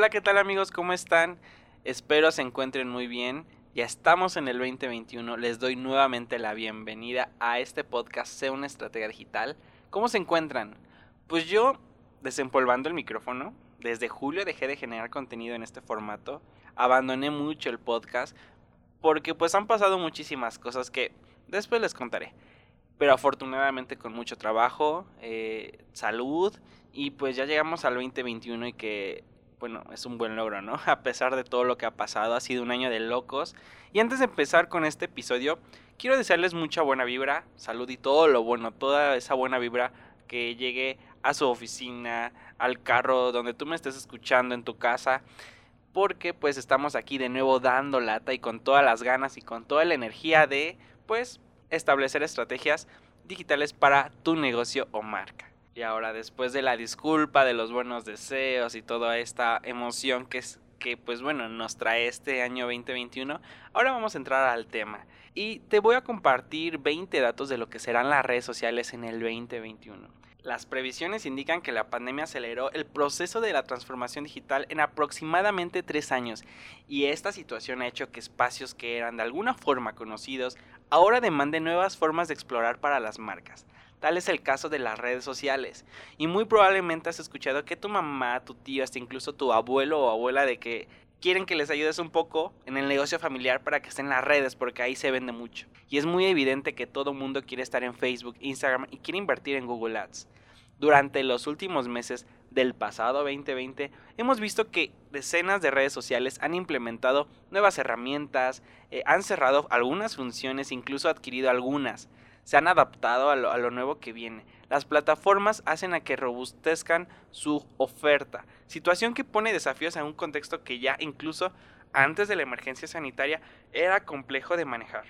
Hola, ¿qué tal amigos? ¿Cómo están? Espero se encuentren muy bien. Ya estamos en el 2021. Les doy nuevamente la bienvenida a este podcast Sea una estrategia digital. ¿Cómo se encuentran? Pues yo, desempolvando el micrófono, desde julio dejé de generar contenido en este formato. Abandoné mucho el podcast porque pues han pasado muchísimas cosas que después les contaré. Pero afortunadamente con mucho trabajo, eh, salud y pues ya llegamos al 2021 y que bueno, es un buen logro, ¿no? A pesar de todo lo que ha pasado, ha sido un año de locos. Y antes de empezar con este episodio, quiero desearles mucha buena vibra, salud y todo lo bueno, toda esa buena vibra que llegue a su oficina, al carro donde tú me estés escuchando en tu casa, porque pues estamos aquí de nuevo dando lata y con todas las ganas y con toda la energía de pues establecer estrategias digitales para tu negocio o marca. Y ahora después de la disculpa, de los buenos deseos y toda esta emoción que es que pues bueno nos trae este año 2021, ahora vamos a entrar al tema y te voy a compartir 20 datos de lo que serán las redes sociales en el 2021. Las previsiones indican que la pandemia aceleró el proceso de la transformación digital en aproximadamente tres años y esta situación ha hecho que espacios que eran de alguna forma conocidos ahora demanden nuevas formas de explorar para las marcas. Tal es el caso de las redes sociales. Y muy probablemente has escuchado que tu mamá, tu tío, hasta incluso tu abuelo o abuela de que quieren que les ayudes un poco en el negocio familiar para que estén en las redes porque ahí se vende mucho. Y es muy evidente que todo mundo quiere estar en Facebook, Instagram y quiere invertir en Google Ads. Durante los últimos meses del pasado 2020 hemos visto que decenas de redes sociales han implementado nuevas herramientas, eh, han cerrado algunas funciones, incluso adquirido algunas se han adaptado a lo, nuevo que viene. Las plataformas hacen a que robustezcan su oferta, situación que pone desafíos en un contexto que ya incluso antes de la emergencia sanitaria era complejo de manejar.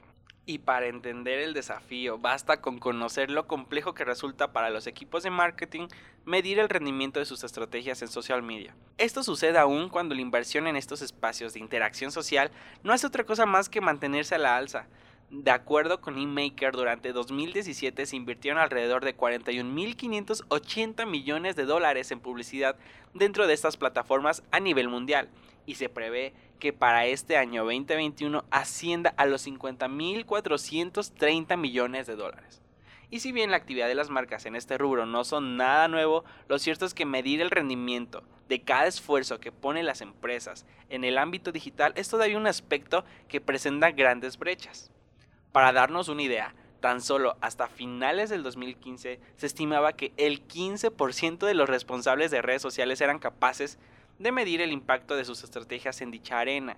Y para entender el desafío, basta con conocer lo complejo que resulta para los equipos de marketing medir el rendimiento de sus estrategias en social media. Esto sucede aún cuando la inversión en estos espacios de interacción social no hace otra cosa más que mantenerse a la alza. De acuerdo con InMaker, durante 2017 se invirtieron alrededor de 41.580 millones de dólares en publicidad dentro de estas plataformas a nivel mundial y se prevé que para este año 2021 ascienda a los 50.430 millones de dólares. Y si bien la actividad de las marcas en este rubro no son nada nuevo, lo cierto es que medir el rendimiento de cada esfuerzo que ponen las empresas en el ámbito digital es todavía un aspecto que presenta grandes brechas. Para darnos una idea, tan solo hasta finales del 2015 se estimaba que el 15% de los responsables de redes sociales eran capaces de medir el impacto de sus estrategias en dicha arena.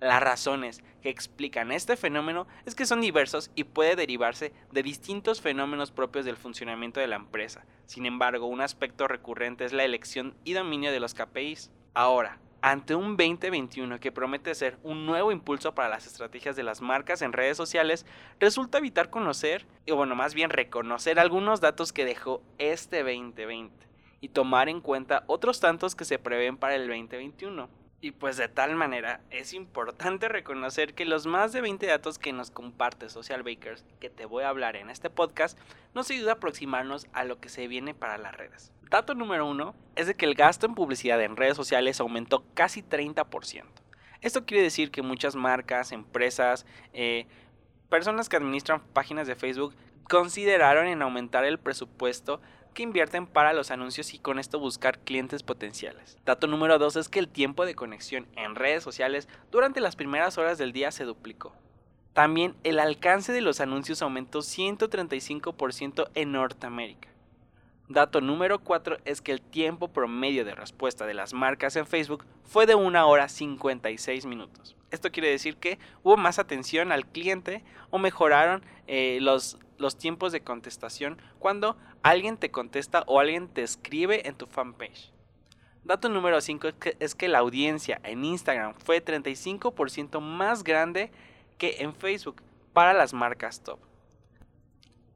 Las razones que explican este fenómeno es que son diversos y puede derivarse de distintos fenómenos propios del funcionamiento de la empresa. Sin embargo, un aspecto recurrente es la elección y dominio de los KPIs. Ahora, ante un 2021 que promete ser un nuevo impulso para las estrategias de las marcas en redes sociales, resulta evitar conocer, o bueno, más bien reconocer algunos datos que dejó este 2020 y tomar en cuenta otros tantos que se prevén para el 2021. Y pues de tal manera es importante reconocer que los más de 20 datos que nos comparte Social Bakers, que te voy a hablar en este podcast, nos ayuda a aproximarnos a lo que se viene para las redes. Dato número uno es de que el gasto en publicidad en redes sociales aumentó casi 30%. Esto quiere decir que muchas marcas, empresas, eh, personas que administran páginas de Facebook consideraron en aumentar el presupuesto que invierten para los anuncios y con esto buscar clientes potenciales. Dato número 2 es que el tiempo de conexión en redes sociales durante las primeras horas del día se duplicó. También el alcance de los anuncios aumentó 135% en Norteamérica. Dato número 4 es que el tiempo promedio de respuesta de las marcas en Facebook fue de 1 hora 56 minutos. Esto quiere decir que hubo más atención al cliente o mejoraron eh, los, los tiempos de contestación cuando alguien te contesta o alguien te escribe en tu fanpage. Dato número 5 es que, es que la audiencia en Instagram fue 35% más grande que en Facebook para las marcas top.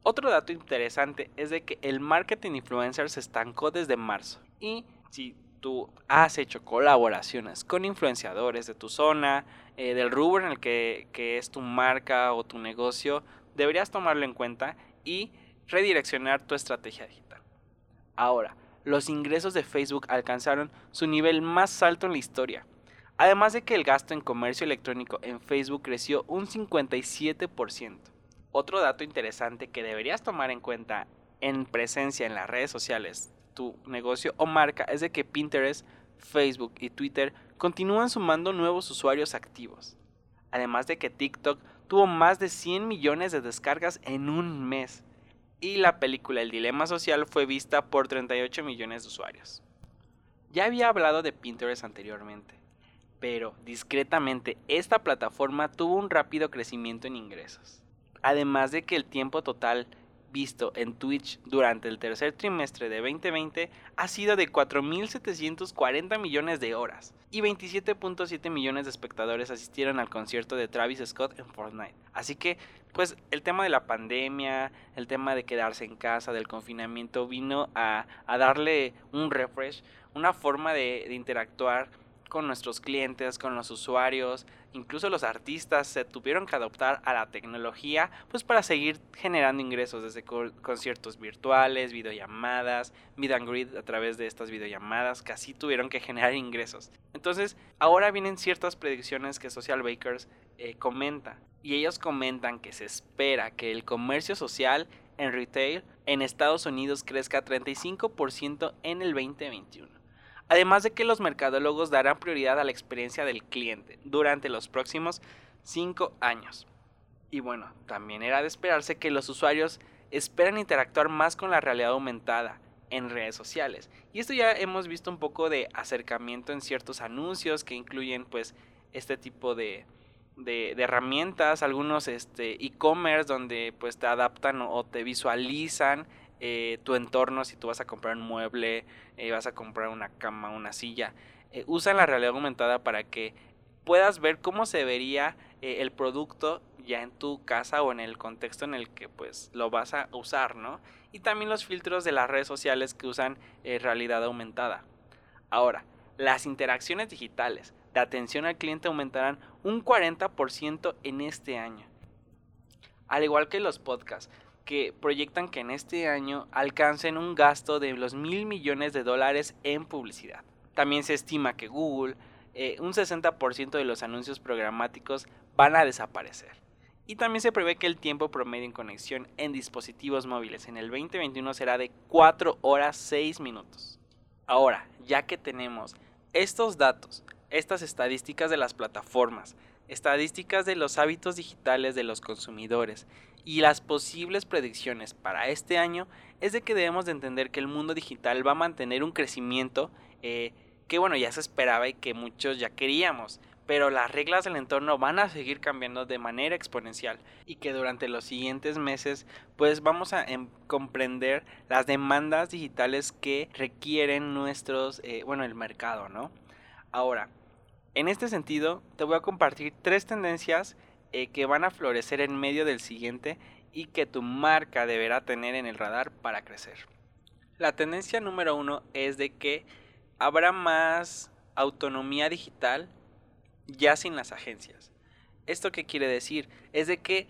Otro dato interesante es de que el marketing influencer se estancó desde marzo. Y si tú has hecho colaboraciones con influenciadores de tu zona, eh, del rubro en el que, que es tu marca o tu negocio, deberías tomarlo en cuenta y redireccionar tu estrategia digital. Ahora, los ingresos de Facebook alcanzaron su nivel más alto en la historia. Además de que el gasto en comercio electrónico en Facebook creció un 57%. Otro dato interesante que deberías tomar en cuenta en presencia en las redes sociales, tu negocio o marca, es de que Pinterest, Facebook y Twitter continúan sumando nuevos usuarios activos. Además de que TikTok tuvo más de 100 millones de descargas en un mes. Y la película El Dilema Social fue vista por 38 millones de usuarios. Ya había hablado de Pinterest anteriormente, pero discretamente esta plataforma tuvo un rápido crecimiento en ingresos. Además de que el tiempo total visto en Twitch durante el tercer trimestre de 2020 ha sido de 4.740 millones de horas y 27.7 millones de espectadores asistieron al concierto de Travis Scott en Fortnite. Así que, pues el tema de la pandemia, el tema de quedarse en casa, del confinamiento, vino a, darle un refresh, una forma de interactuar con nuestros clientes, con los usuarios, incluso los artistas se tuvieron que adoptar a la tecnología pues para seguir generando ingresos desde conciertos virtuales, videollamadas, meet and greet a través de estas videollamadas, casi tuvieron que generar ingresos. Entonces, ahora vienen ciertas predicciones que Social Bakers eh, comenta y ellos comentan que se espera que el comercio social en retail en Estados Unidos crezca 35% en el 2021 además de que los mercadólogos darán prioridad a la experiencia del cliente durante los próximos 5 años. Y bueno, también era de esperarse que los usuarios esperan interactuar más con la realidad aumentada en redes sociales. Y esto ya hemos visto un poco de acercamiento en ciertos anuncios que incluyen pues este tipo de, de, herramientas, algunos este e-commerce donde pues te adaptan o te visualizan eh, tu entorno, si tú vas a comprar un mueble, eh, vas a comprar una cama, una silla, eh, usan la realidad aumentada para que puedas ver cómo se vería el producto ya en tu casa o en el contexto en el que pues lo vas a usar, ¿no? Y también los filtros de las redes sociales que usan realidad aumentada. Ahora, las interacciones digitales de atención al cliente aumentarán un 40% en este año. Al igual que los podcasts, que proyectan que en este año alcancen un gasto de los mil millones de dólares en publicidad. También se estima que Google, eh, un 60% de los anuncios programáticos van a desaparecer. Y también se prevé que el tiempo promedio en conexión en dispositivos móviles en el 2021 será de 4 horas 6 minutos. Ahora, ya que tenemos estos datos, estas estadísticas de las plataformas, estadísticas de los hábitos digitales de los consumidores y las posibles predicciones para este año es de que debemos de entender que el mundo digital va a mantener un crecimiento eh, que bueno ya se esperaba y que muchos ya queríamos pero las reglas del entorno van a seguir cambiando de manera exponencial y que durante los siguientes meses pues vamos a em, comprender las demandas digitales que requieren nuestros eh, bueno el mercado no ahora en este sentido te voy a compartir tres tendencias eh, que van a florecer en medio del siguiente y que tu marca deberá tener en el radar para crecer. La tendencia número uno es de que habrá más autonomía digital ya sin las agencias. ¿Esto qué quiere decir? Es de que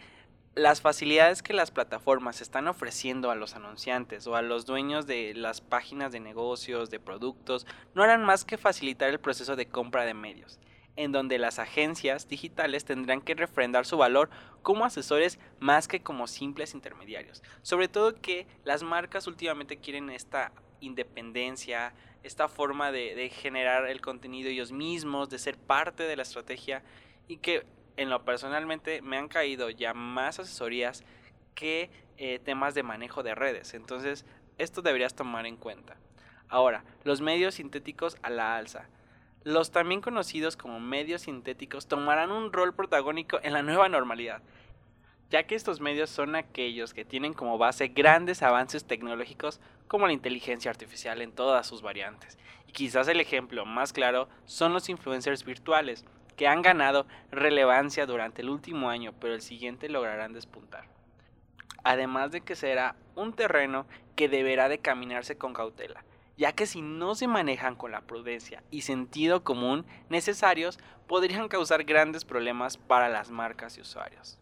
las facilidades que las plataformas están ofreciendo a los anunciantes o a los dueños de las páginas de negocios, de productos, no harán más que facilitar el proceso de compra de medios en donde las agencias digitales tendrán que refrendar su valor como asesores más que como simples intermediarios. Sobre todo que las marcas últimamente quieren esta independencia, esta forma de, generar el contenido ellos mismos, de ser parte de la estrategia y que en lo personalmente me han caído ya más asesorías que eh, temas de manejo de redes. Entonces, esto deberías tomar en cuenta. Ahora, los medios sintéticos a la alza los también conocidos como medios sintéticos tomarán un rol protagónico en la nueva normalidad, ya que estos medios son aquellos que tienen como base grandes avances tecnológicos como la inteligencia artificial en todas sus variantes. Y quizás el ejemplo más claro son los influencers virtuales, que han ganado relevancia durante el último año, pero el siguiente lograrán despuntar. Además de que será un terreno que deberá de caminarse con cautela, ya que si no se manejan con la prudencia y sentido común necesarios, podrían causar grandes problemas para las marcas y usuarios.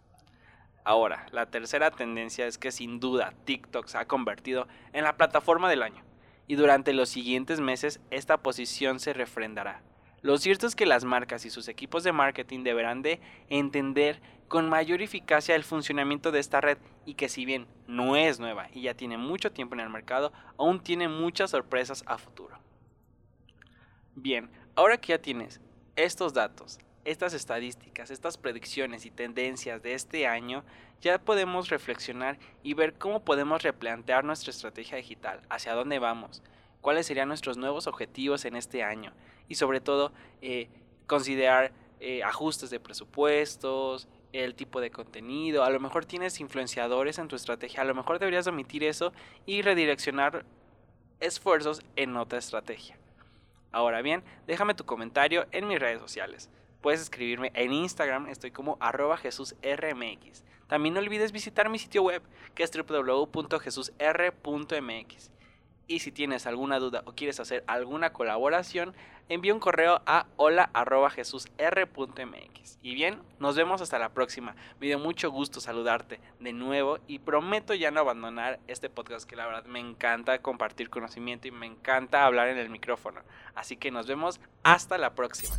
Ahora, la tercera tendencia es que sin duda TikTok se ha convertido en la plataforma del año. y durante los siguientes meses esta posición se refrendará. Lo cierto es que las marcas y sus equipos de marketing deberán de entender con mayor eficacia el funcionamiento de esta red y que si bien no es nueva y ya tiene mucho tiempo en el mercado, aún tiene muchas sorpresas a futuro. Bien, ahora que ya tienes estos datos, estas estadísticas, estas predicciones y tendencias de este año, ya podemos reflexionar y ver cómo podemos replantear nuestra estrategia digital, hacia dónde vamos, cuáles serían nuestros nuevos objetivos en este año y sobre todo eh, considerar eh, ajustes de presupuestos, el tipo de contenido, a lo mejor tienes influenciadores en tu estrategia, a lo mejor deberías omitir eso y redireccionar esfuerzos en otra estrategia. Ahora bien, déjame tu comentario en mis redes sociales. Puedes escribirme en Instagram, estoy como arroba jesusrmx. También no olvides visitar mi sitio web, que es www.jesusr.mx. Y si tienes alguna duda o quieres hacer alguna colaboración, envía un correo a hola.jesusr.mx. Y bien, nos vemos hasta la próxima. Me dio mucho gusto saludarte de nuevo y prometo ya no abandonar este podcast que la verdad me encanta compartir conocimiento y me encanta hablar en el micrófono. Así que nos vemos hasta la próxima.